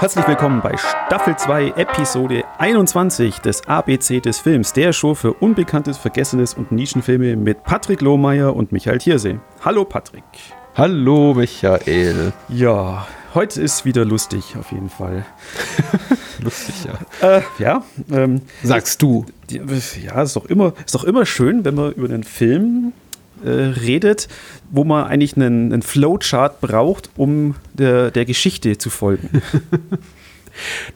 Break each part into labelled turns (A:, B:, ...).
A: Herzlich willkommen bei Staffel 2, Episode 21 des ABC des Films, der Show für Unbekanntes, Vergessenes und Nischenfilme mit Patrick Lohmeier und Michael Thiersee. Hallo Patrick.
B: Hallo Michael.
A: Ja, heute ist wieder lustig auf jeden Fall.
B: lustig, ja.
A: Äh, ja. Ähm,
B: Sagst du.
A: Ja, ist doch, immer, ist doch immer schön, wenn man über einen Film äh, redet, wo man eigentlich einen, einen Flowchart braucht, um der, der Geschichte zu folgen.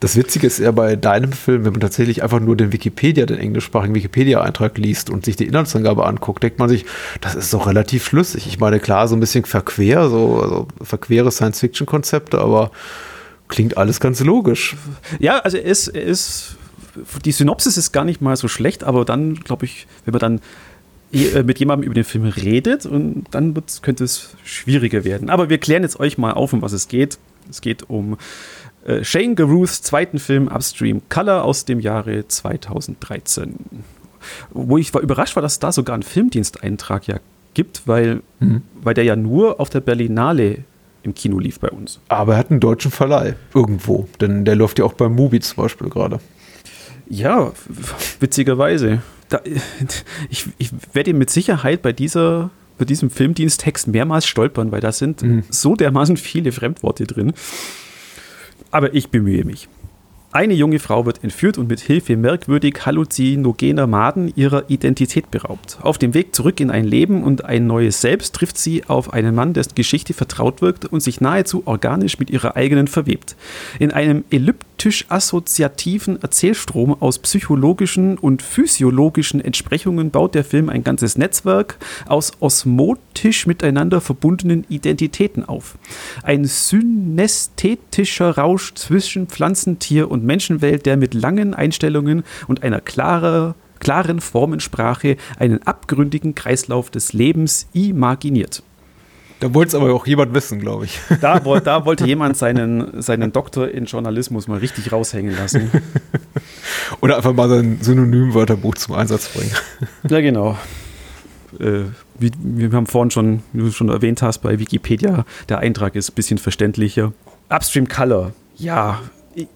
B: Das Witzige ist ja bei deinem Film, wenn man tatsächlich einfach nur den Wikipedia, den englischsprachigen Wikipedia-Eintrag liest und sich die Inhaltsangabe anguckt, denkt man sich, das ist doch relativ flüssig. Ich meine, klar, so ein bisschen verquer, so also verquere Science-Fiction-Konzepte, aber klingt alles ganz logisch.
A: Ja, also er ist, die Synopsis ist gar nicht mal so schlecht, aber dann, glaube ich, wenn man dann mit jemandem über den Film redet und dann könnte es schwieriger werden. Aber wir klären jetzt euch mal auf, um was es geht. Es geht um äh, Shane Garuths zweiten Film Upstream Color aus dem Jahre 2013. Wo ich war überrascht war, dass da sogar einen Filmdiensteintrag ja gibt, weil, mhm. weil der ja nur auf der Berlinale im Kino lief bei uns.
B: Aber er hat einen deutschen Verleih irgendwo, denn der läuft ja auch beim Movie zum Beispiel gerade.
A: Ja, witzigerweise. Da, ich, ich werde mit Sicherheit bei dieser bei diesem Filmdiensttext mehrmals stolpern, weil da sind mhm. so dermaßen viele Fremdworte drin. Aber ich bemühe mich. Eine junge Frau wird entführt und mit Hilfe merkwürdig halluzinogener Maden ihrer Identität beraubt. Auf dem Weg zurück in ein Leben und ein neues Selbst trifft sie auf einen Mann, dessen Geschichte vertraut wirkt und sich nahezu organisch mit ihrer eigenen verwebt. In einem elliptisch-assoziativen Erzählstrom aus psychologischen und physiologischen Entsprechungen baut der Film ein ganzes Netzwerk aus osmotisch miteinander verbundenen Identitäten auf. Ein synästhetischer Rausch zwischen Pflanzentier und Menschenwelt, der mit langen Einstellungen und einer klarer, klaren Formensprache einen abgründigen Kreislauf des Lebens imaginiert.
B: Da wollte es aber auch jemand wissen, glaube ich.
A: Da, da, wollte jemand seinen, seinen Doktor in Journalismus mal richtig raushängen lassen.
B: Oder einfach mal sein Synonymwörterbuch zum Einsatz bringen.
A: Ja, genau. Äh, wie, wir haben vorhin schon, wie du schon erwähnt hast, bei Wikipedia, der Eintrag ist ein bisschen verständlicher. Upstream Color. Ja,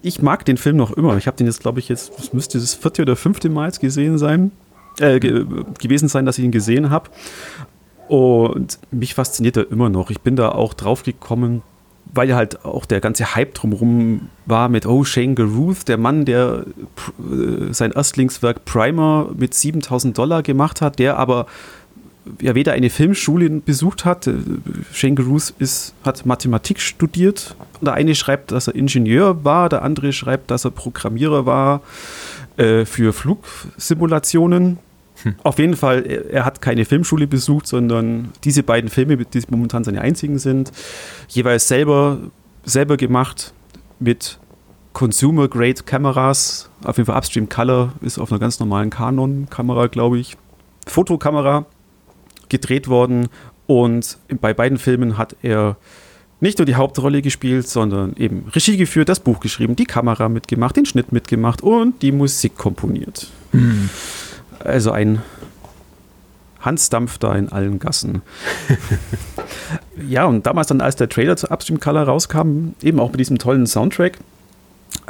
A: ich mag den Film noch immer. Ich habe den jetzt, glaube ich, jetzt, das müsste das vierte oder fünfte Mal gesehen sein, äh, ge gewesen sein, dass ich ihn gesehen habe. Und mich fasziniert er immer noch. Ich bin da auch drauf gekommen, weil halt auch der ganze Hype drumherum war mit, oh, Shane Garuth, der Mann, der äh, sein Erstlingswerk Primer mit 7000 Dollar gemacht hat, der aber ja weder eine Filmschule besucht hat. Äh, Shane Garuth ist, hat Mathematik studiert. Der eine schreibt, dass er Ingenieur war, der andere schreibt, dass er Programmierer war äh, für Flugsimulationen. Hm. Auf jeden Fall, er, hat keine Filmschule besucht, sondern diese beiden Filme, die momentan seine einzigen sind, jeweils selber, selber gemacht mit Consumer-Grade-Kameras. Auf jeden Fall Upstream Color ist auf einer ganz normalen Canon-Kamera, glaube ich. Fotokamera gedreht worden und bei beiden Filmen hat er nicht nur die Hauptrolle gespielt, sondern eben Regie geführt, das Buch geschrieben, die Kamera mitgemacht, den Schnitt mitgemacht und die Musik komponiert. Mhm. Also ein Hans Dampf da in allen Gassen. ja, und damals dann, als der Trailer zu Upstream Color rauskam, eben auch mit diesem tollen Soundtrack,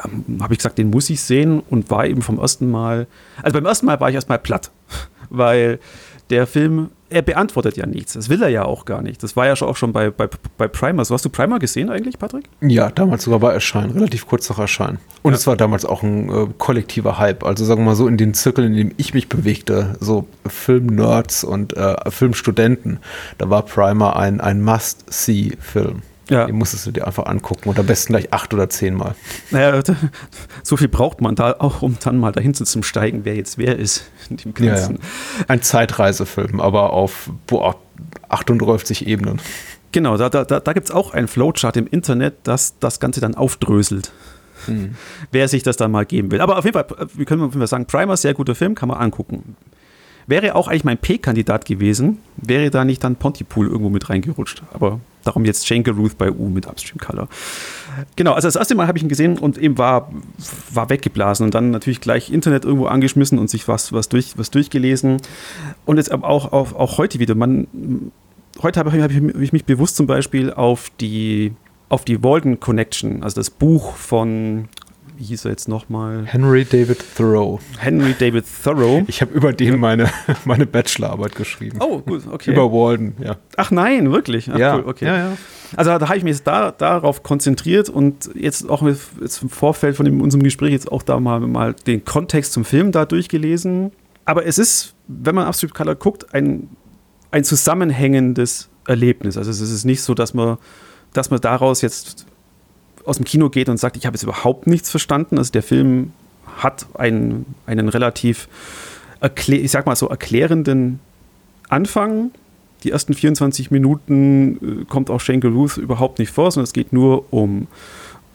A: ähm, habe ich gesagt, den muss ich sehen und war eben vom ersten Mal, also beim ersten Mal war ich erstmal platt, weil der Film er beantwortet ja nichts. Das will er ja auch gar nicht. Das war ja auch schon bei, bei, bei Primer. So hast du Primer gesehen eigentlich, Patrick?
B: Ja, damals sogar bei Erscheinen, relativ kurz nach Erscheinen. Und ja. es war damals auch ein äh, kollektiver Hype. Also sagen wir mal so, in den Zirkeln, in denen ich mich bewegte, so Filmnerds und äh, Filmstudenten, da war Primer ein, ein Must-See-Film. Ja. Den musstest du dir einfach angucken und am besten gleich acht oder zehnmal.
A: Naja, so viel braucht man da auch, um dann mal dahin zu steigen, wer jetzt wer ist. In dem
B: Ganzen. Ja, ja. Ein Zeitreisefilm, aber auf boah, 38 Ebenen.
A: Genau, da, da, da gibt es auch ein Flowchart im Internet, das das Ganze dann aufdröselt. Hm. Wer sich das dann mal geben will. Aber auf jeden Fall, wir können auf jeden Fall sagen, Primer, sehr guter Film, kann man angucken. Wäre auch eigentlich mein P-Kandidat gewesen, wäre da nicht dann Pontypool irgendwo mit reingerutscht. Aber darum jetzt Shane Ruth bei U mit Upstream Color. Genau, also das erste Mal habe ich ihn gesehen und eben war, war weggeblasen und dann natürlich gleich Internet irgendwo angeschmissen und sich was, was, durch, was durchgelesen. Und jetzt auch, auch, auch heute wieder. Man, heute habe ich, hab ich mich bewusst zum Beispiel auf die auf die Walden Connection, also das Buch von hieß er jetzt nochmal?
B: Henry David Thoreau.
A: Henry David Thoreau.
B: Ich habe über den meine, meine Bachelorarbeit geschrieben.
A: Oh, gut, okay.
B: Über Walden, ja.
A: Ach nein, wirklich? Ach,
B: ja.
A: Cool, okay.
B: ja, ja.
A: Also da habe ich mich jetzt da, darauf konzentriert und jetzt auch jetzt im Vorfeld von dem, unserem Gespräch jetzt auch da mal, mal den Kontext zum Film da durchgelesen. Aber es ist, wenn man Upstream Color guckt, ein, ein zusammenhängendes Erlebnis. Also es ist nicht so, dass man, dass man daraus jetzt aus dem Kino geht und sagt, ich habe jetzt überhaupt nichts verstanden. Also der Film hat einen, einen relativ, ich sag mal so, erklärenden Anfang. Die ersten 24 Minuten äh, kommt auch Shane Ruth überhaupt nicht vor, sondern es geht nur um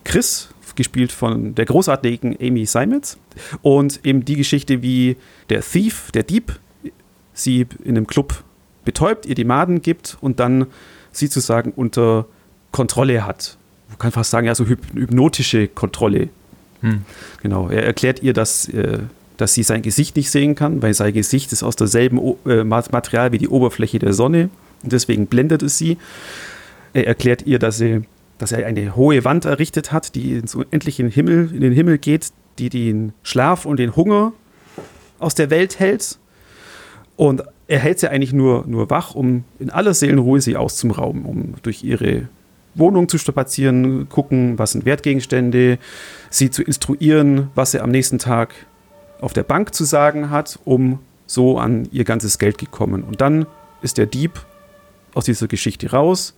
A: Chris, gespielt von der großartigen Amy Simons. Und eben die Geschichte, wie der Thief, der Dieb, sie in einem Club betäubt, ihr die Maden gibt und dann sie sozusagen unter Kontrolle hat man kann fast sagen, ja, so hypnotische Kontrolle. Hm. Genau. Er erklärt ihr, dass, äh, dass sie sein Gesicht nicht sehen kann, weil sein Gesicht ist aus derselben o äh, Material wie die Oberfläche der Sonne und deswegen blendet es sie. Er erklärt ihr, dass, sie, dass er eine hohe Wand errichtet hat, die ins unendliche Himmel, in den Himmel geht, die den Schlaf und den Hunger aus der Welt hält. Und er hält sie eigentlich nur, nur wach, um in aller Seelenruhe sie auszurauben, um durch ihre Wohnung zu strapazieren, gucken, was sind Wertgegenstände, sie zu instruieren, was er am nächsten Tag auf der Bank zu sagen hat, um so an ihr ganzes Geld gekommen. Und dann ist der Dieb aus dieser Geschichte raus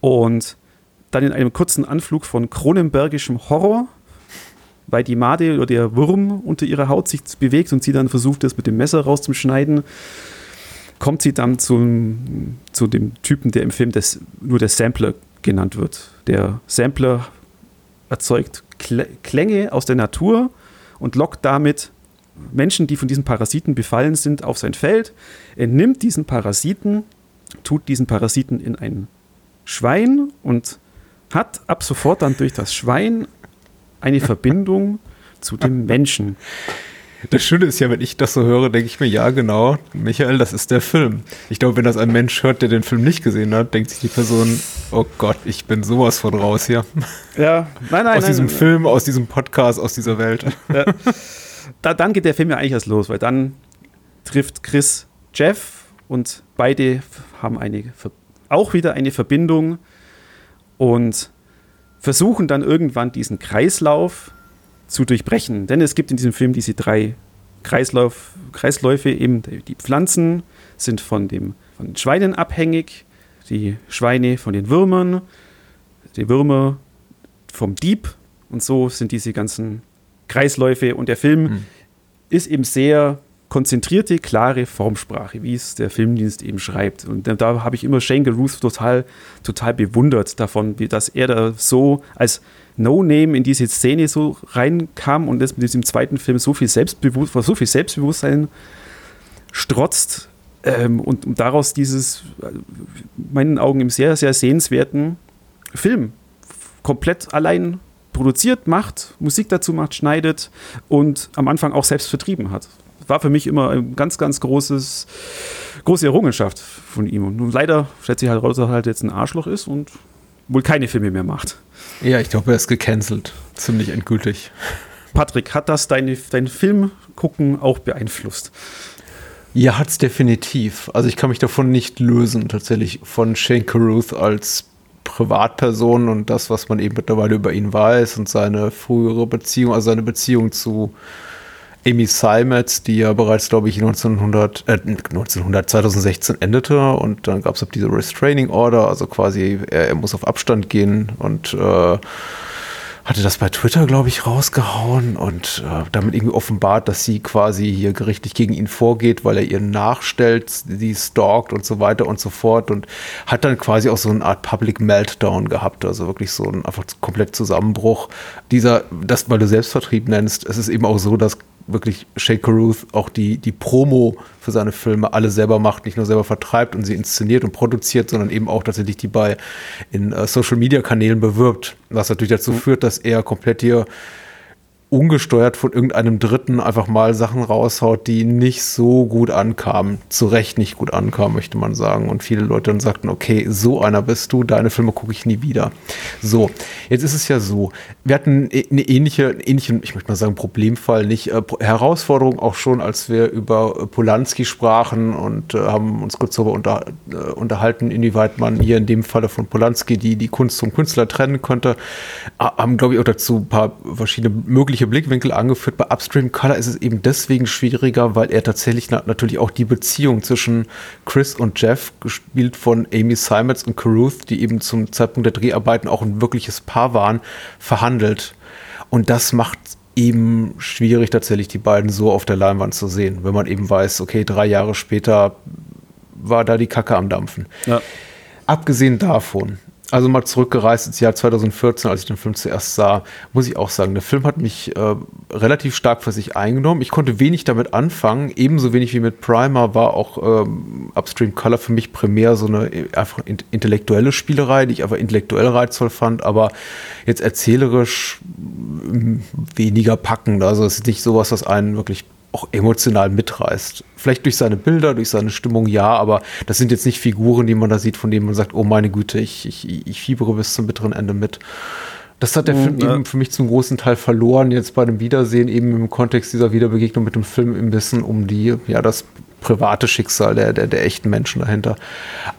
A: und dann in einem kurzen Anflug von kronenbergischem Horror, weil die Made oder der Wurm unter ihrer Haut sich bewegt und sie dann versucht, das mit dem Messer rauszuschneiden, kommt sie dann zum, zu dem Typen, der im Film das, nur der Sampler genannt wird. Der Sampler erzeugt Klänge aus der Natur und lockt damit Menschen, die von diesen Parasiten befallen sind, auf sein Feld. Er nimmt diesen Parasiten, tut diesen Parasiten in ein Schwein und hat ab sofort dann durch das Schwein eine Verbindung zu dem Menschen.
B: Das Schöne ist ja, wenn ich das so höre, denke ich mir, ja, genau, Michael, das ist der Film. Ich glaube, wenn das ein Mensch hört, der den Film nicht gesehen hat, denkt sich die Person, oh Gott, ich bin sowas von raus hier.
A: Ja, nein, nein.
B: Aus
A: nein,
B: diesem
A: nein,
B: Film, aus diesem Podcast, aus dieser Welt.
A: Ja. Da, dann geht der Film ja eigentlich erst los, weil dann trifft Chris Jeff und beide haben eine, auch wieder eine Verbindung und versuchen dann irgendwann diesen Kreislauf zu durchbrechen. Denn es gibt in diesem Film diese drei Kreislauf, Kreisläufe, eben die Pflanzen sind von, dem, von den Schweinen abhängig, die Schweine von den Würmern, die Würmer vom Dieb und so sind diese ganzen Kreisläufe und der Film mhm. ist eben sehr konzentrierte, klare Formsprache, wie es der Filmdienst eben schreibt. Und da, habe ich immer Shane Ruth total, total bewundert davon, wie, dass er da so als No-Name in diese Szene so reinkam und das mit diesem zweiten Film so viel Selbstbewusstsein, so viel Selbstbewusstsein strotzt ähm, und, und, daraus dieses, äh, meinen Augen, im sehr, sehr sehenswerten Film komplett allein produziert, macht, Musik dazu macht, schneidet und am Anfang auch selbst vertrieben hat. War für mich immer ein ganz, ganz großes, große Errungenschaft von ihm. Und nun leider stellt sich halt raus, dass er halt jetzt ein Arschloch ist und wohl keine Filme mehr macht.
B: Ja, ich glaube, er ist gecancelt. Ziemlich endgültig.
A: Patrick, hat das deine, dein Filmgucken auch beeinflusst?
B: Ja, hat es definitiv. Also ich kann mich davon nicht lösen, tatsächlich von Shane Carruth als Privatperson und das, was man eben mittlerweile über ihn weiß und seine frühere Beziehung, also seine Beziehung zu Amy Simons, die ja bereits, glaube ich, 1900, äh, 1900 2016 endete und dann gab es diese Restraining Order, also quasi er, er muss auf Abstand gehen und äh, hatte das bei Twitter, glaube ich, rausgehauen und äh, damit irgendwie offenbart, dass sie quasi hier gerichtlich gegen ihn vorgeht, weil er ihr nachstellt, sie stalkt und so weiter und so fort und hat dann quasi auch so eine Art Public Meltdown gehabt, also wirklich so ein einfach komplett Zusammenbruch. Dieser, das, weil du Selbstvertrieb nennst, es ist eben auch so, dass wirklich Shay Caruth auch die, die Promo für seine Filme alle selber macht, nicht nur selber vertreibt und sie inszeniert und produziert, sondern eben auch tatsächlich die bei in uh, Social Media Kanälen bewirbt, was natürlich dazu mhm. führt, dass er komplett hier ungesteuert von irgendeinem Dritten einfach mal Sachen raushaut, die nicht so gut ankamen. Zu Recht nicht gut ankamen, möchte man sagen. Und viele Leute dann sagten, okay, so einer bist du, deine Filme gucke ich nie wieder. So, jetzt ist es ja so, wir hatten e-, eine ähnliche, ähnliche ich möchte mal sagen, Problemfall, nicht äh, Herausforderung auch schon, als wir über äh, Polanski sprachen und äh, haben uns kurz darüber unter, äh, unterhalten, inwieweit man hier in dem Falle von Polanski die, die Kunst vom Künstler trennen könnte. Haben, glaube ich, auch dazu ein paar verschiedene Möglichkeiten unterschiedliche Blickwinkel angeführt. Bei Upstream Color ist es eben deswegen schwieriger, weil er tatsächlich na natürlich auch die Beziehung zwischen Chris und Jeff, gespielt von Amy Simons und Caruth, die eben zum Zeitpunkt der Dreharbeiten auch ein wirkliches Paar waren, verhandelt. Und das macht eben schwierig, tatsächlich die beiden so auf der Leinwand zu sehen, wenn man eben weiß, okay, drei Jahre später war da die Kacke am Dampfen. Ja. Abgesehen davon, also mal zurückgereist ins Jahr 2014, als ich den Film zuerst sah, muss ich auch sagen, der Film hat mich äh, relativ stark für sich eingenommen. Ich konnte wenig damit anfangen, ebenso wenig wie mit Primer war auch ähm, Upstream Color für mich primär so eine äh, einfach intellektuelle Spielerei, die ich aber intellektuell reizvoll fand, aber jetzt erzählerisch weniger packend. Also es ist nicht sowas, was einen wirklich auch emotional mitreißt. Vielleicht durch seine Bilder, durch seine Stimmung, ja, aber das sind jetzt nicht Figuren, die man da sieht, von denen man sagt, oh meine Güte, ich, ich, ich fiebere bis zum bitteren Ende mit. Das hat der mhm, Film ja. eben für mich zum großen Teil verloren, jetzt bei dem Wiedersehen, eben im Kontext dieser Wiederbegegnung mit dem Film im Wissen um die, ja, das private Schicksal der, der, der echten Menschen dahinter.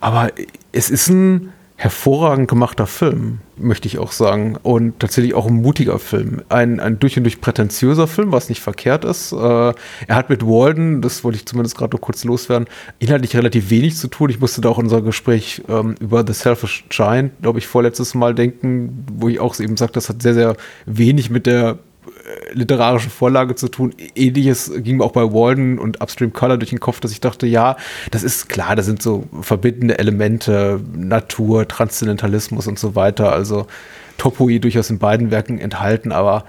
B: Aber es ist ein hervorragend gemachter Film, möchte ich auch sagen. Und tatsächlich auch ein mutiger Film. Ein, ein durch und durch prätentiöser Film, was nicht verkehrt ist. Äh, er hat mit Walden, das wollte ich zumindest gerade noch kurz loswerden, inhaltlich relativ wenig zu tun. Ich musste da auch unser Gespräch ähm, über The Selfish Giant, glaube ich, vorletztes Mal denken, wo ich auch eben sagte, das hat sehr, sehr wenig mit der literarische Vorlage zu tun. Ähnliches ging mir auch bei Walden und Upstream Color durch den Kopf, dass ich dachte, ja, das ist klar, da sind so verbindende Elemente, Natur, Transzendentalismus und so weiter. Also Topoi durchaus in beiden Werken enthalten, aber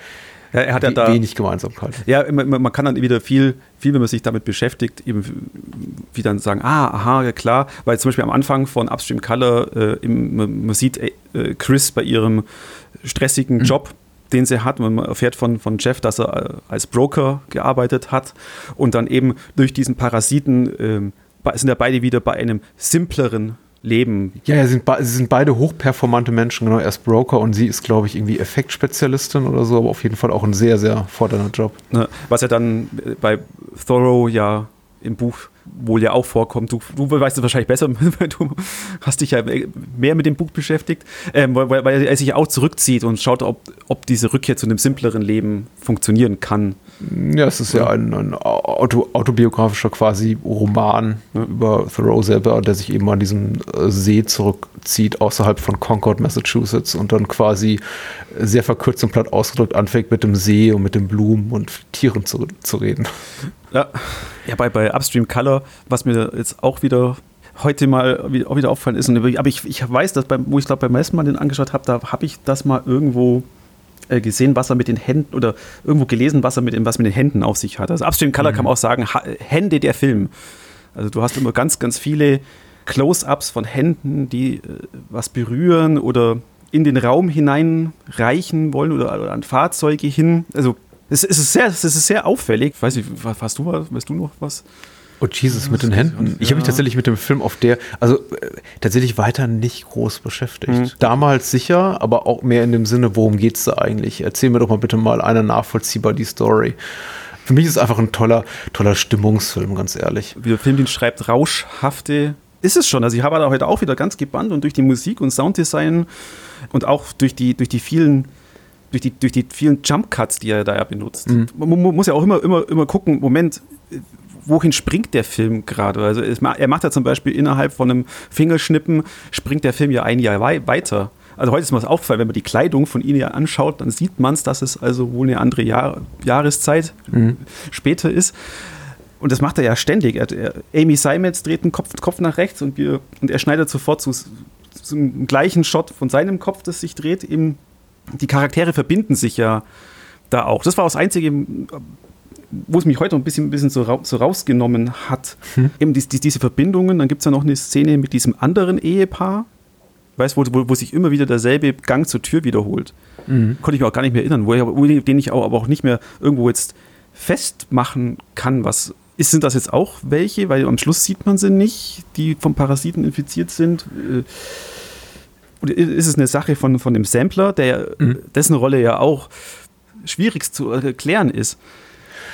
A: ja, er hat ja da wenig Gemeinsamkeit. Ja, man, man, kann dann wieder viel, viel, wenn man sich damit beschäftigt, eben wie dann sagen, ah, aha, ja klar, weil zum Beispiel am Anfang von Upstream Color, äh, im, man, sieht äh, Chris bei ihrem stressigen mhm. Job den sie hat. Man erfährt von, von Jeff, dass er äh, als Broker gearbeitet hat und dann eben durch diesen Parasiten äh, sind ja beide wieder bei einem simpleren Leben.
B: Ja, ja sind sie sind beide hochperformante Menschen, genau. Er ist Broker und sie ist, glaube ich, irgendwie Effektspezialistin oder so, aber auf jeden Fall auch ein sehr, sehr fordernder Job.
A: Ne, was ja dann äh, bei Thorough ja im Buch wohl ja auch vorkommt. Du, du weißt es wahrscheinlich besser, weil du hast dich ja mehr mit dem Buch beschäftigt, ähm, weil, weil, er sich auch zurückzieht und schaut, ob, ob diese Rückkehr zu einem simpleren Leben funktionieren kann.
B: Ja, es ist ja ein, ein auto, autobiografischer quasi Roman ja. über Thoreau selber, der sich eben an diesem äh, See zurückzieht, außerhalb von Concord, Massachusetts und dann quasi sehr verkürzt und platt ausgedrückt anfängt, mit dem See und mit den Blumen und Tieren zu, zu reden.
A: Ja, ja bei, bei Upstream Color, was mir jetzt auch wieder heute mal auch wieder auffallen ist, aber ich, ich weiß, dass beim, wo ich glaube beim ersten Mal den angeschaut habe, da habe ich das mal irgendwo äh, gesehen, was er mit den Händen oder irgendwo gelesen, was er mit, was mit den Händen auf sich hat. Also Upstream Color mhm. kann man auch sagen, Hände der Film. Also du hast immer ganz, ganz viele Close-ups von Händen, die äh, was berühren oder in den Raum hineinreichen wollen oder, oder an Fahrzeuge hin. Also es, es, ist sehr, es ist sehr auffällig. Weiß ich, hast du was? Weißt du noch was?
B: Oh Jesus, mit den Händen. Ich habe mich tatsächlich mit dem Film auf der, also äh, tatsächlich weiter nicht groß beschäftigt. Mhm. Damals sicher, aber auch mehr in dem Sinne, worum geht es da eigentlich? Erzähl mir doch mal bitte mal einer nachvollziehbar die Story. Für mich ist es einfach ein toller, toller Stimmungsfilm, ganz ehrlich.
A: Wie der Film den schreibt, rauschhafte ist es schon. Also ich habe da heute auch wieder ganz gebannt und durch die Musik und Sounddesign und auch durch die, durch die vielen durch die, durch die vielen Jump Cuts, die er da ja benutzt. Mhm. Man, man, muss ja auch immer, immer, immer gucken, Moment, wohin springt der Film gerade? Also es, er macht ja zum Beispiel innerhalb von einem Fingerschnippen, springt der Film ja ein Jahr wei weiter. Also heute ist mir das aufgefallen, wenn man die Kleidung von ihnen ja anschaut, dann sieht man es, dass es also wohl eine andere Jahr Jahreszeit mhm. später ist. Und das macht er ja ständig. Er, er, Amy Simons dreht den Kopf, Kopf nach rechts und, wir, und er schneidet sofort zu, zum gleichen Shot von seinem Kopf, das sich dreht, eben die Charaktere verbinden sich ja da auch. Das war das Einzige, wo es mich heute ein bisschen, ein bisschen so, ra so rausgenommen hat. Hm. Eben die, die, diese Verbindungen. Dann gibt es ja noch eine Szene mit diesem anderen Ehepaar, weißt wo, wo, wo sich immer wieder derselbe Gang zur Tür wiederholt. Mhm. Konnte ich mir auch gar nicht mehr erinnern, wo ich, wo, den ich auch, aber auch nicht mehr irgendwo jetzt festmachen kann, was ist, sind das jetzt auch welche, weil am Schluss sieht man sie nicht, die vom Parasiten infiziert sind. Äh, oder ist es eine Sache von, von dem Sampler, der, mhm. dessen Rolle ja auch schwierig zu erklären ist?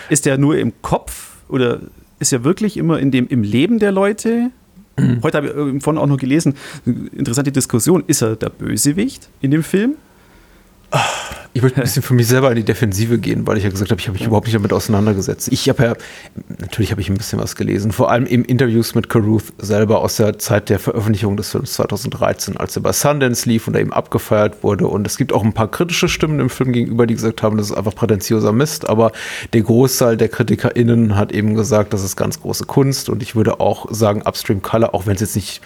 A: Ist der nur im Kopf oder ist er wirklich immer in dem, im Leben der Leute? Mhm. Heute habe ich vorhin auch noch gelesen, interessante Diskussion, ist er der Bösewicht in dem Film?
B: Ich möchte ein bisschen für mich selber in die Defensive gehen, weil ich ja gesagt habe, ich habe mich überhaupt nicht damit auseinandergesetzt. Ich habe ja, natürlich habe ich ein bisschen was gelesen, vor allem im Interviews mit Caruth selber aus der Zeit der Veröffentlichung des Films 2013, als er bei Sundance lief und er eben abgefeiert wurde. Und es gibt auch ein paar kritische Stimmen im Film gegenüber, die gesagt haben, das ist einfach prätentioser Mist. Aber der Großteil der KritikerInnen hat eben gesagt, das ist ganz große Kunst. Und ich würde auch sagen, Upstream Color, auch wenn es jetzt nicht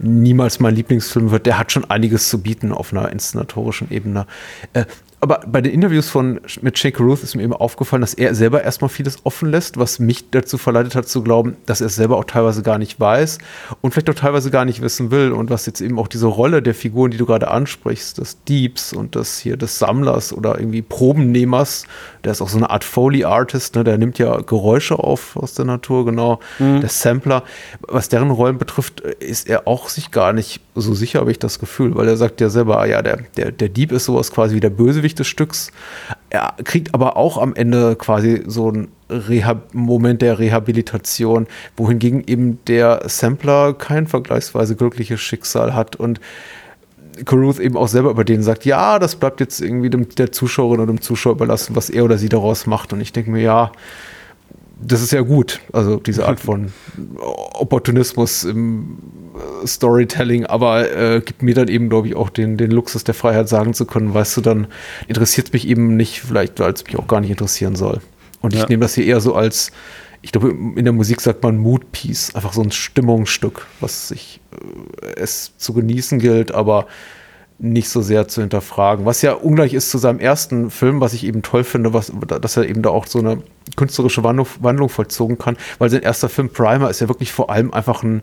B: niemals mein Lieblingsfilm wird, der hat schon einiges zu bieten auf einer inszenatorischen Ebene. Äh, aber bei den Interviews von, mit Shake Ruth ist mir eben aufgefallen, dass er selber erstmal vieles offen lässt, was mich dazu verleitet hat zu glauben, dass er es selber auch teilweise gar nicht weiß und vielleicht auch teilweise gar nicht wissen will und was jetzt eben auch diese Rolle der Figuren, die du gerade ansprichst, des Diebs und des hier des Sammlers oder irgendwie Probennehmers, der ist auch so eine Art Foley-Artist, ne, der nimmt ja Geräusche auf aus der Natur, genau, mhm. der Sampler. Was deren Rollen betrifft, ist er auch sich gar nicht so sicher, habe ich das Gefühl, weil er sagt ja selber, ah ja, der, der, der Dieb ist sowas quasi wie der Bösewicht des Stücks. Er kriegt aber auch am Ende quasi so einen Rehab Moment der Rehabilitation, wohingegen eben der Sampler kein vergleichsweise glückliches Schicksal hat und Caruth eben auch selber über den sagt, ja, das bleibt jetzt irgendwie dem, der Zuschauerin oder dem Zuschauer überlassen, was er oder sie daraus macht. Und ich denke mir, ja, das ist ja gut, also diese Art von Opportunismus im Storytelling, aber äh, gibt mir dann eben, glaube ich, auch den, den Luxus der Freiheit sagen zu können, weißt du, dann interessiert es mich eben nicht, vielleicht weil es mich auch gar nicht interessieren soll. Und ja. ich nehme das hier eher so als, ich glaube, in der Musik sagt man Mood Piece, einfach so ein Stimmungsstück, was sich äh, es zu genießen gilt, aber nicht so sehr zu hinterfragen. Was ja ungleich ist zu seinem ersten Film, was ich eben toll finde, was, dass er eben da auch so eine künstlerische Wandlung, Wandlung vollzogen kann, weil sein erster Film Primer ist ja wirklich vor allem einfach ein,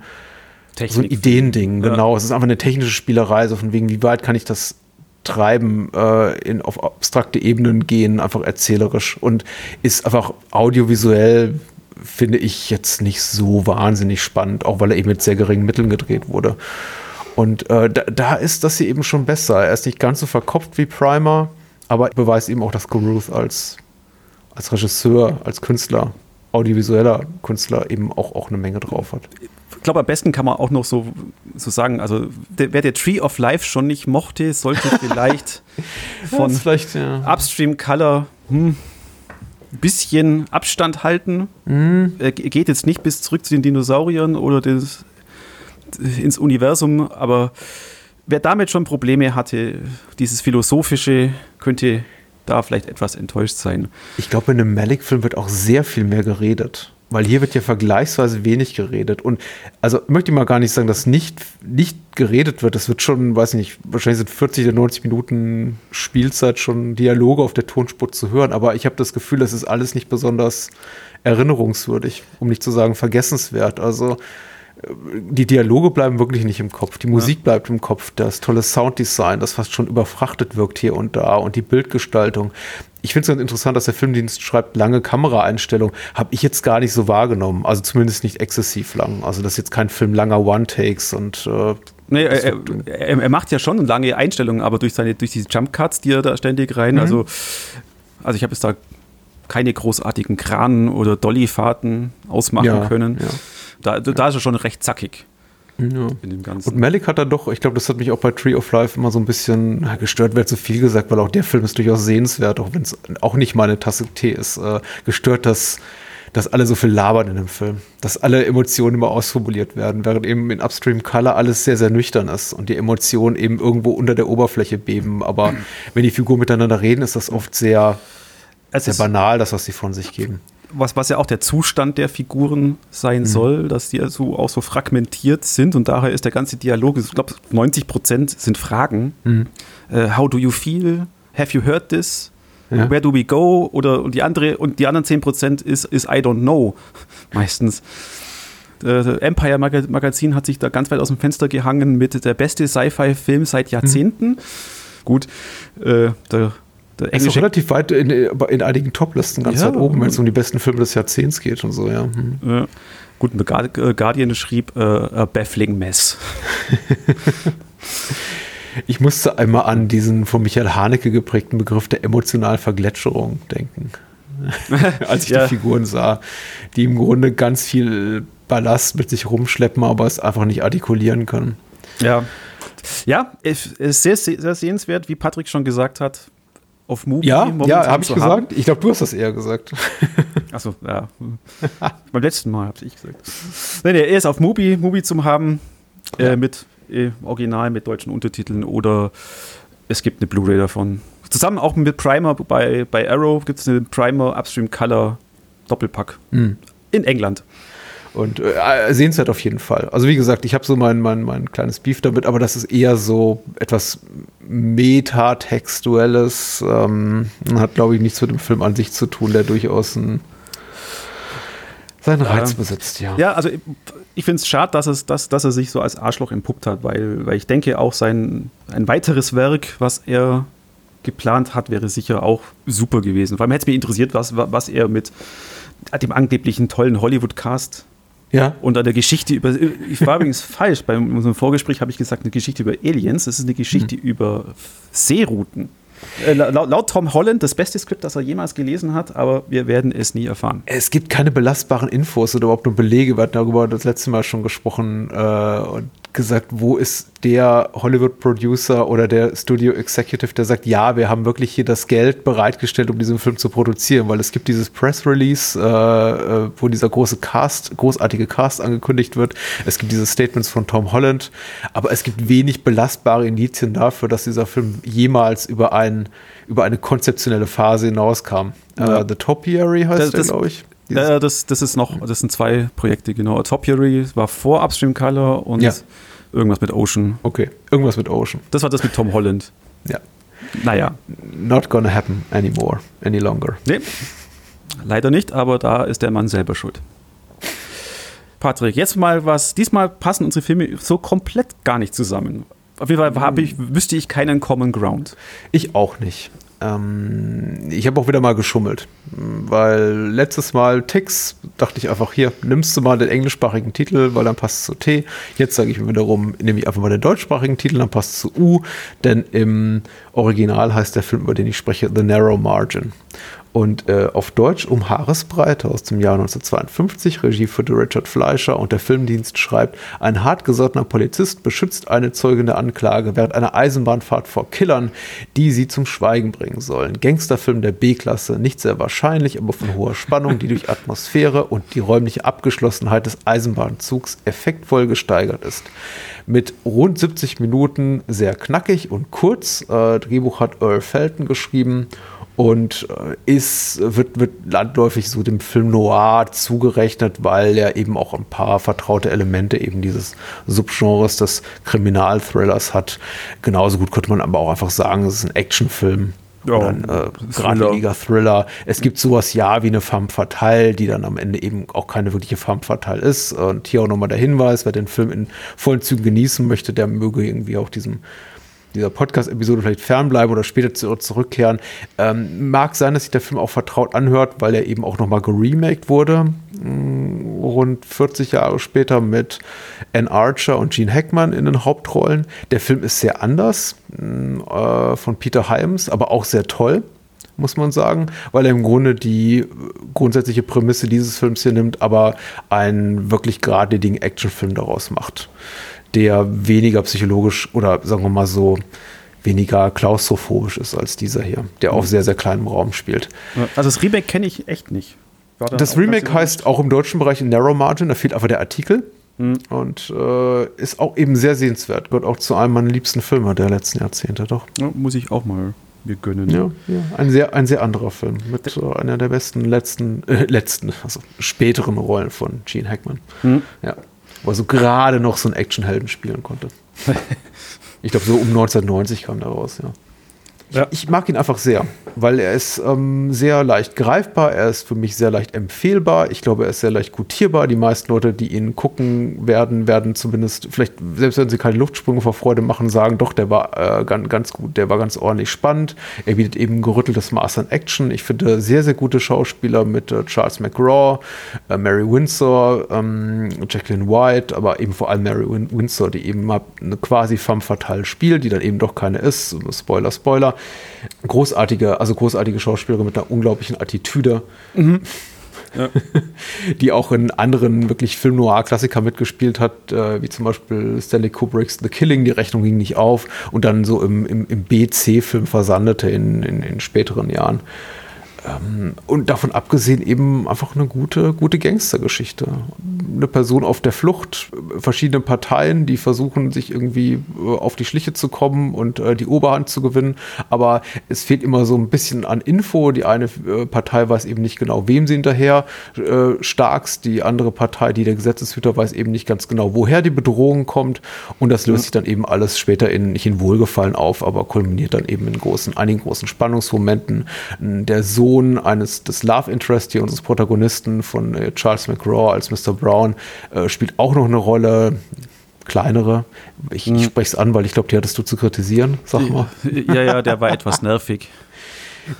B: so ein Ideending, ja. genau. Es ist einfach eine technische Spielerei, so von wegen, wie weit kann ich das treiben, äh, in, auf abstrakte Ebenen gehen, einfach erzählerisch und ist einfach audiovisuell, finde ich jetzt nicht so wahnsinnig spannend, auch weil er eben mit sehr geringen Mitteln gedreht wurde. Und äh, da, da, ist das hier eben schon besser. Er ist nicht ganz so verkopft wie Primer, aber beweist eben auch, dass Caruth als, als Regisseur, als Künstler, audiovisueller Künstler eben auch, auch eine Menge drauf hat.
A: Ich glaube, am besten kann man auch noch so, so sagen, also der, wer der Tree of Life schon nicht mochte, sollte vielleicht von vielleicht, ja. Upstream Color hm, ein bisschen Abstand halten. Mhm. Er geht jetzt nicht bis zurück zu den Dinosauriern oder des ins Universum, aber wer damit schon Probleme hatte, dieses Philosophische, könnte da vielleicht etwas enttäuscht sein.
B: Ich glaube, in einem Malik-Film wird auch sehr viel mehr geredet. Weil hier wird ja vergleichsweise wenig geredet. Und also möchte ich mal gar nicht sagen, dass nicht, nicht geredet wird. Es wird schon, weiß ich nicht, wahrscheinlich sind 40 oder 90 Minuten Spielzeit schon Dialoge auf der Tonspur zu hören. Aber ich habe das Gefühl, das ist alles nicht besonders erinnerungswürdig, um nicht zu sagen vergessenswert. Also die Dialoge bleiben wirklich nicht im Kopf. Die Musik ja. bleibt im Kopf. Das tolle Sounddesign, das fast schon überfrachtet wirkt hier und da und die Bildgestaltung. Ich finde es ganz interessant, dass der Filmdienst schreibt, lange Kameraeinstellung. Habe ich jetzt gar nicht so wahrgenommen. Also zumindest nicht exzessiv lang. Also das ist jetzt kein Film langer One-Takes und äh,
A: Nee, er, er, er, macht ja schon lange Einstellungen, aber durch seine, durch diese Jump Cuts, die er da ständig rein, mhm. also, also ich habe jetzt da keine großartigen Kranen oder Dollyfahrten ausmachen ja, können. Ja. Da, da ist er schon recht zackig.
B: Ja. Und Malik hat da doch, ich glaube, das hat mich auch bei Tree of Life immer so ein bisschen gestört, wäre zu viel gesagt, weil auch der Film ist durchaus sehenswert, auch wenn es auch nicht meine Tasse Tee ist. Äh, gestört, dass, dass alle so viel labern in dem Film, dass alle Emotionen immer ausformuliert werden, während eben in Upstream Color alles sehr, sehr nüchtern ist und die Emotionen eben irgendwo unter der Oberfläche beben. Aber wenn die Figuren miteinander reden, ist das oft sehr, sehr banal, das, was sie von sich geben
A: was, was ja auch der Zustand der Figuren sein mhm. soll, dass die also auch so fragmentiert sind und daher ist der ganze Dialog, ich glaube 90 Prozent sind Fragen. Mhm. Uh, how do you feel? Have you heard this? Ja. Where do we go? Oder und die andere und die anderen 10 Prozent ist, ist I don't know meistens. Äh, Empire Magazin hat sich da ganz weit aus dem Fenster gehangen mit der beste Sci-Fi-Film seit Jahrzehnten. Mhm. Gut, äh, der
B: der ist auch relativ weit in, in einigen Toplisten ganz ja, weit oben, wenn es um die besten Filme des Jahrzehnts geht und so, ja. Hm. ja.
A: Gut, äh, Guardian schrieb äh, A Baffling Mess.
B: ich musste einmal an diesen von Michael Haneke geprägten Begriff der emotionalen Vergletscherung denken. Als ich ja. die Figuren sah, die im Grunde ganz viel Ballast mit sich rumschleppen, aber es einfach nicht artikulieren können.
A: Ja. Ja, es ist sehr, sehr sehenswert, wie Patrick schon gesagt hat
B: auf Movie. Ja, ja habe ich gesagt. Haben. Ich glaube, du hast das eher gesagt.
A: Achso, ja. Beim letzten Mal habe ich gesagt. Nein, er ist auf Mubi, Mubi zum haben äh, ja. mit äh, Original, mit deutschen Untertiteln oder es gibt eine Blu-ray davon. Zusammen auch mit Primer bei, bei Arrow gibt es eine Primer Upstream Color Doppelpack. Mhm. In England.
B: Und äh, sehenswert auf jeden Fall. Also wie gesagt, ich habe so mein, mein, mein kleines Beef damit, aber das ist eher so etwas metatextuelles. Ähm, hat, glaube ich, nichts mit dem Film an sich zu tun, der durchaus ein, seinen Reiz ja. besitzt, ja.
A: Ja, also ich, ich finde es schade, dass, es, dass, dass er sich so als Arschloch entpuppt hat, weil, weil ich denke, auch sein ein weiteres Werk, was er geplant hat, wäre sicher auch super gewesen. Vor allem hätte es mich interessiert, was, was er mit dem angeblichen tollen Hollywood-Cast
B: ja.
A: Und eine Geschichte über, ich war übrigens falsch, bei unserem Vorgespräch habe ich gesagt, eine Geschichte über Aliens, das ist eine Geschichte mhm. über Seerouten. Äh, laut, laut, Tom Holland das beste Skript, das er jemals gelesen hat, aber wir werden es nie erfahren.
B: Es gibt keine belastbaren Infos oder überhaupt nur Belege. Wir hatten darüber das letzte Mal schon gesprochen äh, und gesagt, wo ist der Hollywood-Producer oder der Studio-Executive, der sagt, ja, wir haben wirklich hier das Geld bereitgestellt, um diesen Film zu produzieren, weil es gibt dieses Press-Release, äh, äh, wo dieser große Cast, großartige Cast angekündigt wird. Es gibt diese Statements von Tom Holland, aber es gibt wenig belastbare Indizien dafür, dass dieser Film jemals über, ein, über eine konzeptionelle Phase hinauskam. Ja. Uh, The Topiary heißt
A: das, der, glaube ich. Ja, das, das ist noch, das sind zwei Projekte, genau. Topiary war vor Upstream Color und ja. irgendwas mit Ocean.
B: Okay, irgendwas mit Ocean.
A: Das war das mit Tom Holland.
B: Ja.
A: Naja.
B: Not gonna happen anymore, any longer.
A: Nee, leider nicht, aber da ist der Mann selber schuld. Patrick, jetzt mal was. Diesmal passen unsere Filme so komplett gar nicht zusammen. Auf jeden Fall ich, wüsste ich keinen Common Ground.
B: Ich auch nicht. Ähm, ich habe auch wieder mal geschummelt, weil letztes Mal Tix dachte ich einfach, hier, nimmst du mal den englischsprachigen Titel, weil dann passt es zu T. Jetzt sage ich mir wiederum, nehme ich einfach mal den deutschsprachigen Titel, dann passt es zu U, denn im Original heißt der Film, über den ich spreche, The Narrow Margin. Und äh, auf Deutsch um Haaresbreite aus dem Jahr 1952, Regie führte Richard Fleischer und der Filmdienst schreibt, ein hartgesottener Polizist beschützt eine Zeugin der Anklage während einer Eisenbahnfahrt vor Killern, die sie zum Schweigen bringen sollen. Gangsterfilm der B-Klasse, nicht sehr wahrscheinlich, aber von hoher Spannung, die durch Atmosphäre und die räumliche Abgeschlossenheit des Eisenbahnzugs effektvoll gesteigert ist. Mit rund 70 Minuten sehr knackig und kurz. Äh, Drehbuch hat Earl Felton geschrieben und äh, ist, wird, wird landläufig so dem Film Noir zugerechnet, weil er eben auch ein paar vertraute Elemente eben dieses Subgenres des Kriminalthrillers hat. Genauso gut könnte man aber auch einfach sagen, es ist ein Actionfilm. Ja, oder ein äh, geradliniger Thriller. Es gibt sowas ja wie eine Femme Fatale, die dann am Ende eben auch keine wirkliche Femme Fatale ist. Und hier auch nochmal der Hinweis, wer den Film in vollen Zügen genießen möchte, der möge irgendwie auch diesem dieser Podcast-Episode vielleicht fernbleiben oder später zu, zurückkehren. Ähm, mag sein, dass sich der Film auch vertraut anhört, weil er eben auch nochmal geremaked wurde. Mm, rund 40 Jahre später mit Ann Archer und Gene Hackman in den Hauptrollen. Der Film ist sehr anders mm, äh, von Peter Hyams, aber auch sehr toll muss man sagen, weil er im Grunde die grundsätzliche Prämisse dieses Films hier nimmt, aber einen wirklich geradlinigen Actionfilm daraus macht der weniger psychologisch oder sagen wir mal so weniger klaustrophobisch ist als dieser hier, der auf sehr, sehr kleinem Raum spielt.
A: Also das Remake kenne ich echt nicht.
B: Das Remake heißt auch im deutschen Bereich Narrow Margin, da fehlt einfach der Artikel. Mhm. Und äh, ist auch eben sehr sehenswert. Gehört auch zu einem meiner liebsten Filme der letzten Jahrzehnte, doch.
A: Ja, muss ich auch mal mir gönnen.
B: Ja, ja. Ein, sehr, ein sehr anderer Film mit äh, einer der besten letzten, äh, letzten, also späteren Rollen von Gene Hackman. Mhm. Ja wo er so gerade noch so einen Actionhelden spielen konnte. ich glaube, so um 1990 kam der raus, ja. Ja. Ich, mag ihn einfach sehr, weil er ist ähm, sehr leicht greifbar, er ist für mich sehr leicht empfehlbar. Ich glaube, er ist sehr leicht gutierbar. Die meisten Leute, die ihn gucken werden, werden zumindest, vielleicht, selbst wenn sie keine Luftsprünge vor Freude machen, sagen, doch, der war äh, ganz, ganz gut, der war ganz ordentlich spannend. Er bietet eben gerütteltes Maß an Action. Ich finde sehr, sehr gute Schauspieler mit äh, Charles McGraw, äh, Mary Windsor, ähm, Jacqueline White, aber eben vor allem Mary Win Windsor, die eben mal eine quasi femme fatale spielt, die dann eben doch keine ist. Spoiler, Spoiler großartige, also großartige Schauspielerin mit einer unglaublichen Attitüde. Mhm. Ja. die auch in anderen wirklich Film Noir-Klassiker mitgespielt hat, äh, wie zum Beispiel Stanley Kubricks The Killing, die Rechnung ging nicht auf und dann so im, im, im BC-Film versandete in, in, in späteren Jahren. Ähm, und davon abgesehen eben einfach eine gute, gute Gangstergeschichte. Eine Person auf der Flucht, verschiedene Parteien, die versuchen, sich irgendwie äh, auf die Schliche zu kommen und äh, die Oberhand zu gewinnen. Aber es fehlt immer so ein bisschen an Info. Die eine äh, Partei weiß eben nicht genau, wem sie hinterher äh, starkst. Die andere Partei, die der Gesetzeshüter, weiß eben nicht ganz genau, woher die Bedrohung kommt. Und das löst sich dann eben alles später in, nicht in Wohlgefallen auf, aber kulminiert dann eben in großen, einigen großen Spannungsmomenten. Der Sohn Sohn eines des Love Interest hier unseres Protagonisten von äh, Charles McGraw als Mr. Brown äh, spielt auch noch eine Rolle kleinere. Ich, ich hm. spreche es an, weil ich glaube, die hattest du zu kritisieren. Sag mal.
A: Ja, ja, der war etwas nervig.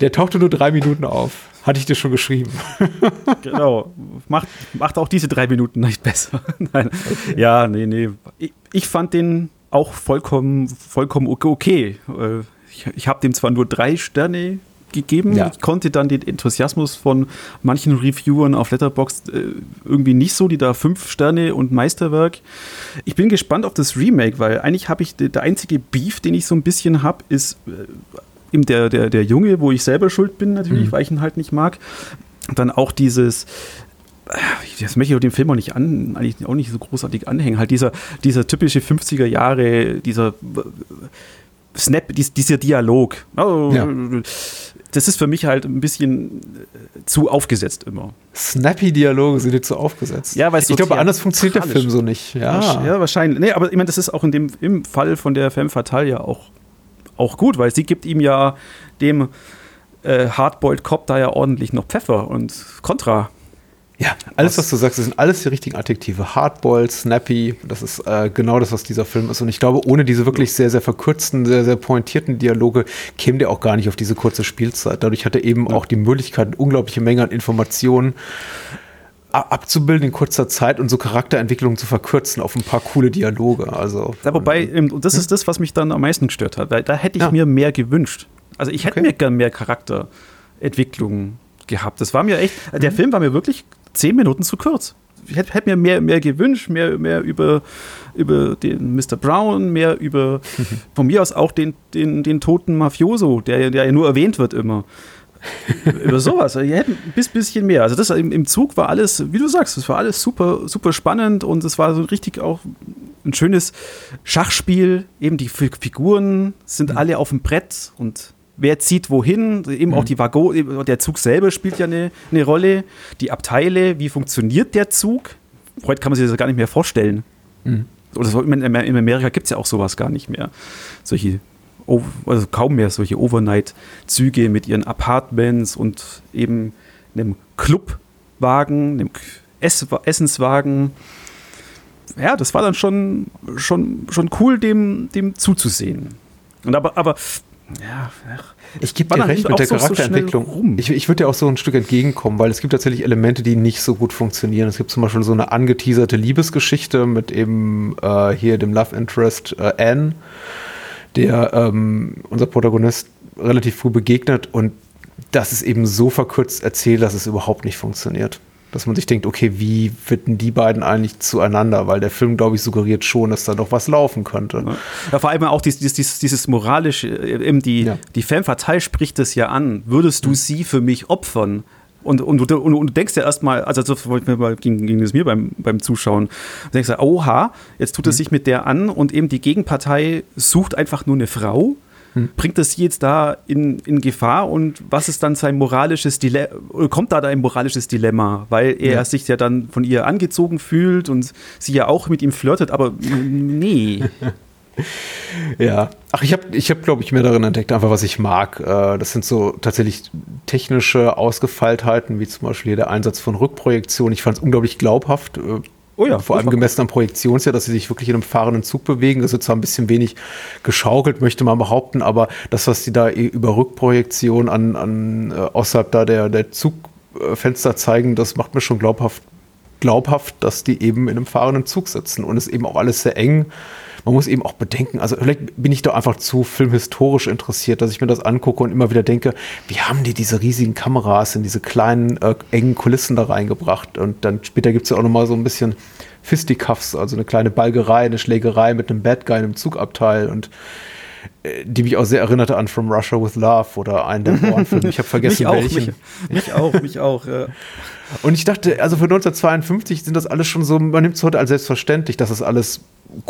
B: Der tauchte nur drei Minuten auf. Hatte ich dir schon geschrieben.
A: genau. Macht, macht auch diese drei Minuten nicht besser. Nein. Okay. Ja, nee, nee. Ich, ich, fand den auch vollkommen, vollkommen okay. Äh, ich, ich habe dem zwar nur drei Sterne gegeben. Ja. Ich konnte dann den Enthusiasmus von manchen Reviewern auf Letterboxd äh, irgendwie nicht so, die da fünf Sterne und Meisterwerk. Ich bin gespannt auf das Remake, weil eigentlich habe ich der einzige Beef, den ich so ein bisschen habe, ist äh, eben der, der, der Junge, wo ich selber schuld bin natürlich, mhm. weil ich ihn halt nicht mag. Dann auch dieses, äh, das möchte ich dem Film auch nicht an, eigentlich auch nicht so großartig anhängen. Halt dieser, dieser typische 50er Jahre, dieser Snap, dies, dieser Dialog. Oh, ja. Das ist für mich halt ein bisschen äh, zu aufgesetzt immer.
B: Snappy-Dialoge sind dir zu aufgesetzt.
A: Ja, weil
B: ich glaube, anders funktioniert der Film so nicht.
A: Ja, ja wahrscheinlich. Nee, aber ich meine, das ist auch in dem, im Fall von der Femme Fatale ja auch, auch gut, weil sie gibt ihm ja dem äh, Hardboiled Cop da ja ordentlich noch Pfeffer und Kontra.
B: Ja, alles, was du sagst, das sind alles die richtigen Adjektive. Hardboiled, snappy, das ist äh, genau das, was dieser Film ist. Und ich glaube, ohne diese wirklich sehr, sehr verkürzten, sehr, sehr pointierten Dialoge käme der auch gar nicht auf diese kurze Spielzeit. Dadurch hat er eben ja. auch die Möglichkeit, eine unglaubliche Menge an Informationen abzubilden in kurzer Zeit und so Charakterentwicklungen zu verkürzen auf ein paar coole Dialoge. Also,
A: ja, wobei, ähm, und das ist das, was mich dann am meisten gestört hat, weil da hätte ich ja. mir mehr gewünscht. Also ich hätte okay. mir gern mehr Charakterentwicklungen gehabt. Das war mir echt, der mhm. Film war mir wirklich zehn Minuten zu kurz. Ich hätte, hätte mir mehr, mehr gewünscht, mehr, mehr über, über den Mr. Brown, mehr über von mir aus auch den, den, den toten Mafioso, der, der ja nur erwähnt wird immer. über sowas. Die hätten ein bisschen mehr. Also das im, im, Zug war alles, wie du sagst, es war alles super, super spannend und es war so richtig auch ein schönes Schachspiel. Eben die Figuren sind mhm. alle auf dem Brett und wer zieht wohin, eben mhm. auch die Waggon, der Zug selber spielt ja eine, eine Rolle, die Abteile, wie funktioniert der Zug? Heute kann man sich das gar nicht mehr vorstellen. Mhm. Oder so, in Amerika gibt es ja auch sowas gar nicht mehr. Solche, also kaum mehr solche Overnight-Züge mit ihren Apartments und eben einem Clubwagen, einem Ess Essenswagen. Ja, das war dann schon, schon, schon cool, dem, dem zuzusehen. Und aber, aber ja,
B: ich gebe dir recht mit der so, Charakterentwicklung. So ich, ich würde dir auch so ein Stück entgegenkommen, weil es gibt tatsächlich Elemente, die nicht so gut funktionieren. Es gibt zum Beispiel so eine angeteaserte Liebesgeschichte mit eben äh, hier dem Love Interest äh, Anne, der ähm, unser Protagonist relativ früh begegnet und das ist eben so verkürzt erzählt, dass es überhaupt nicht funktioniert dass man sich denkt, okay, wie fitten die beiden eigentlich zueinander? Weil der Film, glaube ich, suggeriert schon, dass da doch was laufen könnte.
A: Ja, vor allem auch dieses, dieses, dieses moralische, äh, eben die, ja. die Fatale spricht es ja an. Würdest du mhm. sie für mich opfern? Und, und, und, und, du denkst ja erstmal, also so ging, ging es mir beim, beim Zuschauen, du denkst ja, oha, jetzt tut es mhm. sich mit der an und eben die Gegenpartei sucht einfach nur eine Frau hm. bringt das sie jetzt da in, in Gefahr und was ist dann sein moralisches Dilemma, kommt da da ein moralisches Dilemma, weil er ja. sich ja dann von ihr angezogen fühlt und sie ja auch mit ihm flirtet, aber nee.
B: Ja, ach, ich habe, ich hab, glaube ich, mehr darin entdeckt, einfach was ich mag. Äh, das sind so tatsächlich technische Ausgefeiltheiten, wie zum Beispiel hier der Einsatz von Rückprojektion. Ich fand es unglaublich glaubhaft. Oh ja, vor allem gemessen am Projektionsjahr, dass sie sich wirklich in einem fahrenden Zug bewegen. Das ist zwar ein bisschen wenig geschaukelt, möchte man behaupten, aber das, was sie da über Rückprojektion an, an äh, außerhalb da der, der Zugfenster zeigen, das macht mir schon glaubhaft, glaubhaft, dass die eben in einem fahrenden Zug sitzen und es eben auch alles sehr eng man muss eben auch bedenken, also vielleicht bin ich da einfach zu filmhistorisch interessiert, dass ich mir das angucke und immer wieder denke, wie haben die diese riesigen Kameras in diese kleinen, äh, engen Kulissen da reingebracht? Und dann später gibt es ja auch nochmal so ein bisschen Fisticuffs, also eine kleine Balgerei, eine Schlägerei mit einem Bad Guy in einem Zugabteil und äh, die mich auch sehr erinnerte an From Russia with Love oder einen der Bourne-Filme. Ich habe vergessen,
A: mich
B: welchen.
A: Auch, mich, mich auch, mich auch. Ja.
B: Und ich dachte, also für 1952 sind das alles schon so, man nimmt es heute als selbstverständlich, dass das alles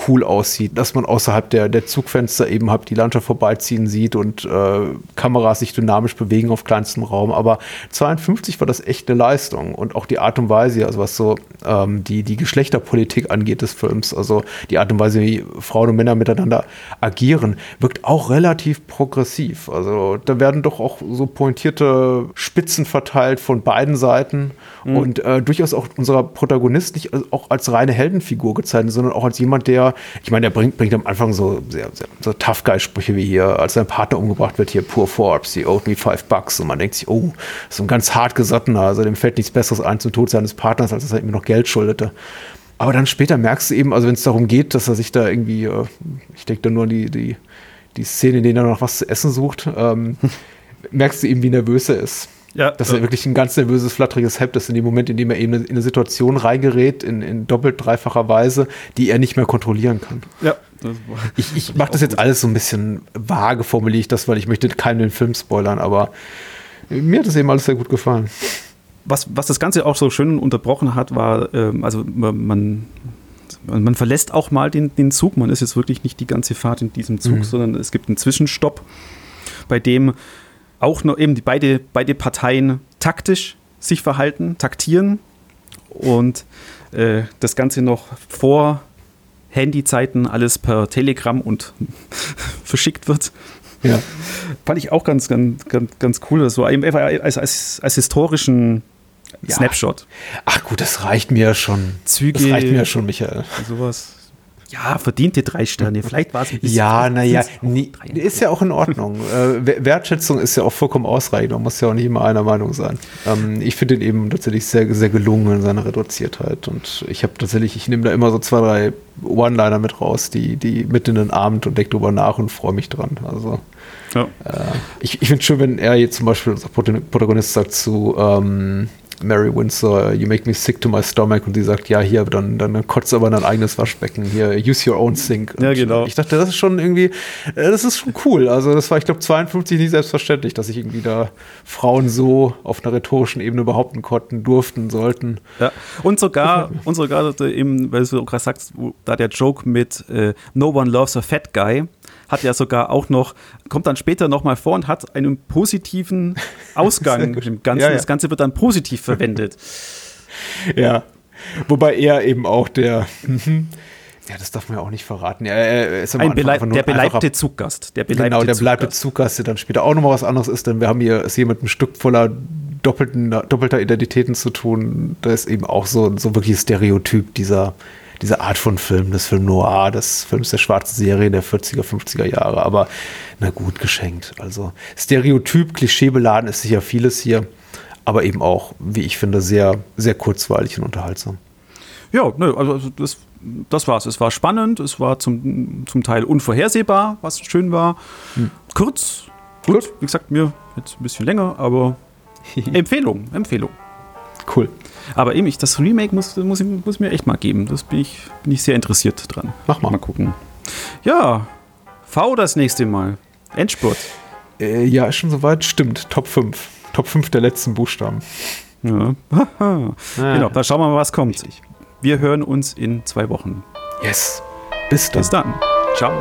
B: cool aussieht, dass man außerhalb der, der Zugfenster eben halt die Landschaft vorbeiziehen sieht und äh, Kameras sich dynamisch bewegen auf kleinstem Raum. Aber 52 war das echt eine Leistung und auch die Art und Weise, also was so ähm, die, die Geschlechterpolitik angeht des Films, also die Art und Weise, wie Frauen und Männer miteinander agieren, wirkt auch relativ progressiv. Also da werden doch auch so pointierte Spitzen verteilt von beiden Seiten mhm. und äh, durchaus auch unserer Protagonist nicht auch als reine Heldenfigur gezeichnet, sondern auch als jemand, der, ich meine, der bringt, bringt am Anfang so, sehr, sehr, so Tough Guy-Sprüche wie hier, als sein Partner umgebracht wird, hier, poor Forbes, he owed me five bucks. Und man denkt sich, oh, so ein ganz hart gesottener, also dem fällt nichts Besseres ein zum Tod seines Partners, als dass er ihm noch Geld schuldete. Aber dann später merkst du eben, also wenn es darum geht, dass er sich da irgendwie, äh, ich denke da nur an die, die, die Szene, in der er noch was zu essen sucht, ähm, merkst du eben, wie nervös er ist. Ja, dass er wirklich ein ganz nervöses, flatteriges Hemd ist in dem Moment, in dem er eben in eine Situation reingerät, in, in doppelt, dreifacher Weise, die er nicht mehr kontrollieren kann.
A: Ja.
B: ich ich mache das jetzt alles so ein bisschen vage, formuliere ich das, weil ich möchte keinen den Film spoilern, aber mir hat das eben alles sehr gut gefallen.
A: Was, was das Ganze auch so schön unterbrochen hat, war, ähm, also man, man verlässt auch mal den, den Zug. Man ist jetzt wirklich nicht die ganze Fahrt in diesem Zug, mhm. sondern es gibt einen Zwischenstopp, bei dem auch noch eben die beide, beide Parteien taktisch sich verhalten, taktieren und äh, das Ganze noch vor Handyzeiten alles per Telegram und verschickt wird. Ja. Fand ich auch ganz, ganz, ganz, ganz cool. So einfach als, als, als historischen ja. Snapshot.
B: Ach gut, das reicht mir schon.
A: Züge.
B: Das reicht mir schon, Michael.
A: Sowas. Ja, verdiente drei Sterne. Vielleicht war es
B: ein bisschen. Ja, naja, ist ja auch in Ordnung. Äh, Wertschätzung ist ja auch vollkommen ausreichend. Man muss ja auch nicht immer einer Meinung sein. Ähm, ich finde ihn eben tatsächlich sehr, sehr gelungen in seiner Reduziertheit. Und ich habe tatsächlich, ich nehme da immer so zwei, drei One-Liner mit raus, die, die mit in den Abend und decke drüber nach und freue mich dran. Also. Ja. Äh, ich ich finde es schön, wenn er jetzt zum Beispiel, unser Protagonist sagt zu, ähm, Mary Windsor, You make me sick to my stomach und sie sagt, ja, hier, dann, dann kotzt aber dein eigenes Waschbecken, hier, use your own sink.
A: Und ja, genau.
B: Ich dachte, das ist schon irgendwie, äh, das ist schon cool. Also das war, ich glaube, 52 nicht selbstverständlich, dass sich irgendwie da Frauen so auf einer rhetorischen Ebene behaupten konnten, durften, sollten.
A: Ja, und sogar, und sogar eben, weil du gerade sagst, da der Joke mit äh, No one loves a fat guy, hat ja sogar auch noch, kommt dann später nochmal vor und hat einen positiven Ausgang im Ganzen. Ja, ja. Das Ganze wird dann positiv verwendet.
B: ja. Wobei er eben auch der. Ja, das darf man ja auch nicht verraten. Ja,
A: ist Ein Beleib, der beleibte Zuggast.
B: Der beleibte genau, der beleibte Zuggast, der dann später auch nochmal was anderes ist, denn wir haben hier es hier mit einem Stück voller doppelten, doppelter Identitäten zu tun. Da ist eben auch so, so wirklich Stereotyp dieser, diese Art von Film, des Film Noir, des Films der schwarzen Serie der 40er, 50er Jahre. Aber na gut, geschenkt. Also Stereotyp, klischeebeladen ist sicher vieles hier, aber eben auch, wie ich finde, sehr, sehr kurzweilig und unterhaltsam.
A: Ja, nö, also das, das war's. Es war spannend, es war zum, zum Teil unvorhersehbar, was schön war. Hm. Kurz, gut, gut, wie gesagt, mir jetzt ein bisschen länger, aber Empfehlung, Empfehlung.
B: Cool.
A: Aber eben, ich, das Remake muss, muss, muss mir echt mal geben. Das bin ich, bin ich sehr interessiert dran.
B: Mach mal.
A: Mal gucken. Ja, V das nächste Mal. Endspurt.
B: Äh, ja, ist schon soweit. Stimmt. Top 5. Top 5 der letzten Buchstaben.
A: Ja. ah. Genau, da schauen wir mal, was kommt. Richtig. Wir hören uns in zwei Wochen.
B: Yes.
A: Bis dann. Bis dann. Ciao.